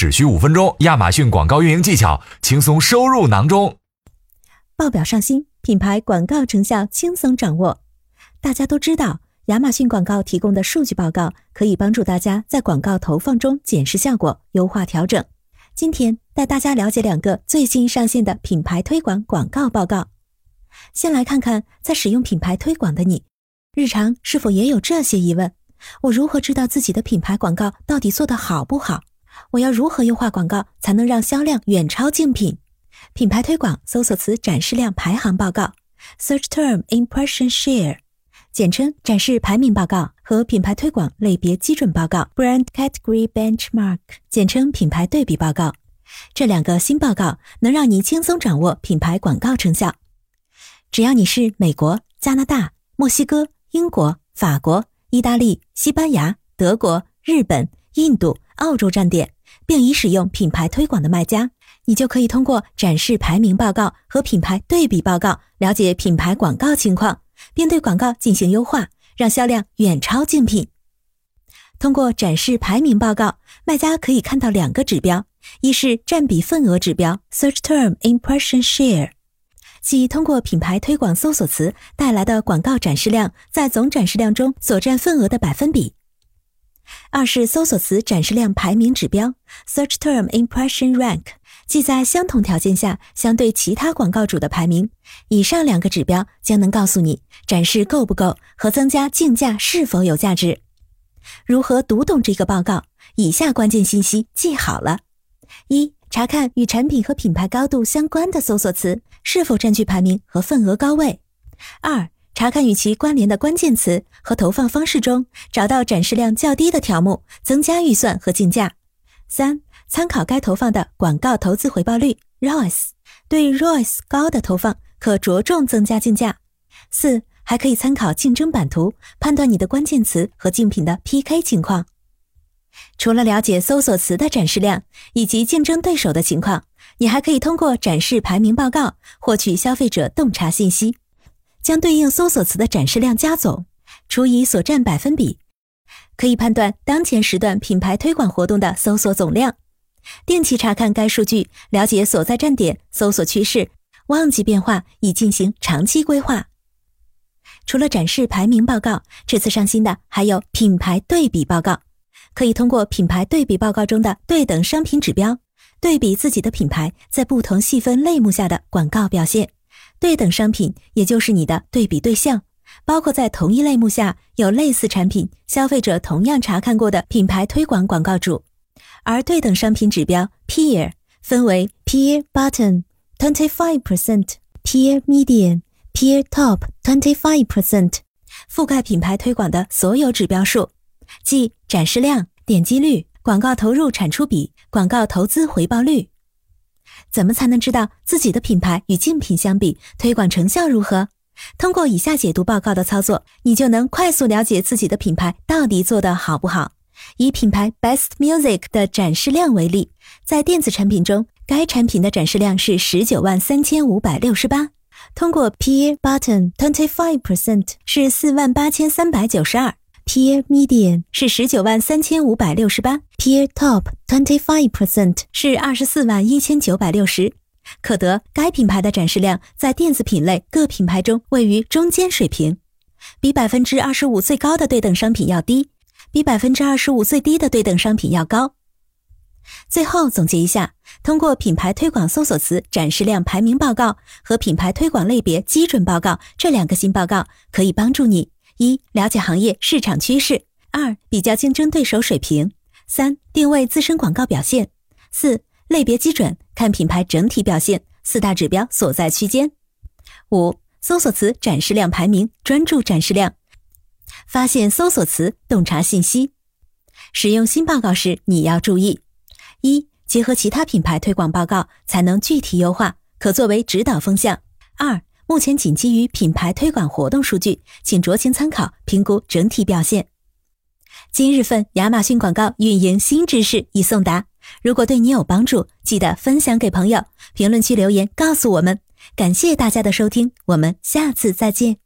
只需五分钟，亚马逊广告运营技巧轻松收入囊中。报表上新，品牌广告成效轻松掌握。大家都知道，亚马逊广告提供的数据报告可以帮助大家在广告投放中检视效果、优化调整。今天带大家了解两个最新上线的品牌推广广告报告。先来看看在使用品牌推广的你，日常是否也有这些疑问？我如何知道自己的品牌广告到底做得好不好？我要如何优化广告才能让销量远超竞品？品牌推广搜索词展示量排行报告 （Search Term Impression Share），简称展示排名报告和品牌推广类别基准报告 （Brand Category Benchmark），简称品牌对比报告。这两个新报告能让你轻松掌握品牌广告成效。只要你是美国、加拿大、墨西哥、英国、法国、意大利、西班牙、德国、日本、印度。澳洲站点，并已使用品牌推广的卖家，你就可以通过展示排名报告和品牌对比报告了解品牌广告情况，并对广告进行优化，让销量远超竞品。通过展示排名报告，卖家可以看到两个指标：一是占比份额指标 （Search Term Impression Share），即通过品牌推广搜索词带来的广告展示量在总展示量中所占份额的百分比。二是搜索词展示量排名指标 （Search Term Impression Rank），即在相同条件下相对其他广告主的排名。以上两个指标将能告诉你展示够不够和增加竞价是否有价值。如何读懂这个报告？以下关键信息记好了：一、查看与产品和品牌高度相关的搜索词是否占据排名和份额高位；二、查看与其关联的关键词和投放方式中，找到展示量较低的条目，增加预算和竞价。三、参考该投放的广告投资回报率 （ROAS），对 ROAS 高的投放可着重增加竞价。四、还可以参考竞争版图，判断你的关键词和竞品的 PK 情况。除了了解搜索词的展示量以及竞争对手的情况，你还可以通过展示排名报告获取消费者洞察信息。将对应搜索词的展示量加总，除以所占百分比，可以判断当前时段品牌推广活动的搜索总量。定期查看该数据，了解所在站点搜索趋势，旺季变化，以进行长期规划。除了展示排名报告，这次上新的还有品牌对比报告，可以通过品牌对比报告中的对等商品指标，对比自己的品牌在不同细分类目下的广告表现。对等商品，也就是你的对比对象，包括在同一类目下有类似产品、消费者同样查看过的品牌推广广告主。而对等商品指标 Peer 分为 Peer Bottom twenty five percent、Peer Median、Peer Top twenty five percent，覆盖品牌推广的所有指标数，即展示量、点击率、广告投入产出比、广告投资回报率。怎么才能知道自己的品牌与竞品相比推广成效如何？通过以下解读报告的操作，你就能快速了解自己的品牌到底做得好不好。以品牌 Best Music 的展示量为例，在电子产品中，该产品的展示量是十九万三千五百六十八，通过 Peer Button Twenty Five Percent 是四万八千三百九十二。Peer Median 是十九万三千五百六十八，Peer Top Twenty Five Percent 是二十四万一千九百六十，可得该品牌的展示量在电子品类各品牌中位于中间水平，比百分之二十五最高的对等商品要低，比百分之二十五最低的对等商品要高。最后总结一下，通过品牌推广搜索词展示量排名报告和品牌推广类别基准报告这两个新报告，可以帮助你。一、了解行业市场趋势；二、比较竞争对手水平；三、定位自身广告表现；四、类别基准，看品牌整体表现四大指标所在区间；五、搜索词展示量排名，专注展示量，发现搜索词，洞察信息。使用新报告时你要注意：一、结合其他品牌推广报告才能具体优化，可作为指导风向；二、目前仅基于品牌推广活动数据，请酌情参考评估整体表现。今日份亚马逊广告运营新知识已送达，如果对你有帮助，记得分享给朋友，评论区留言告诉我们。感谢大家的收听，我们下次再见。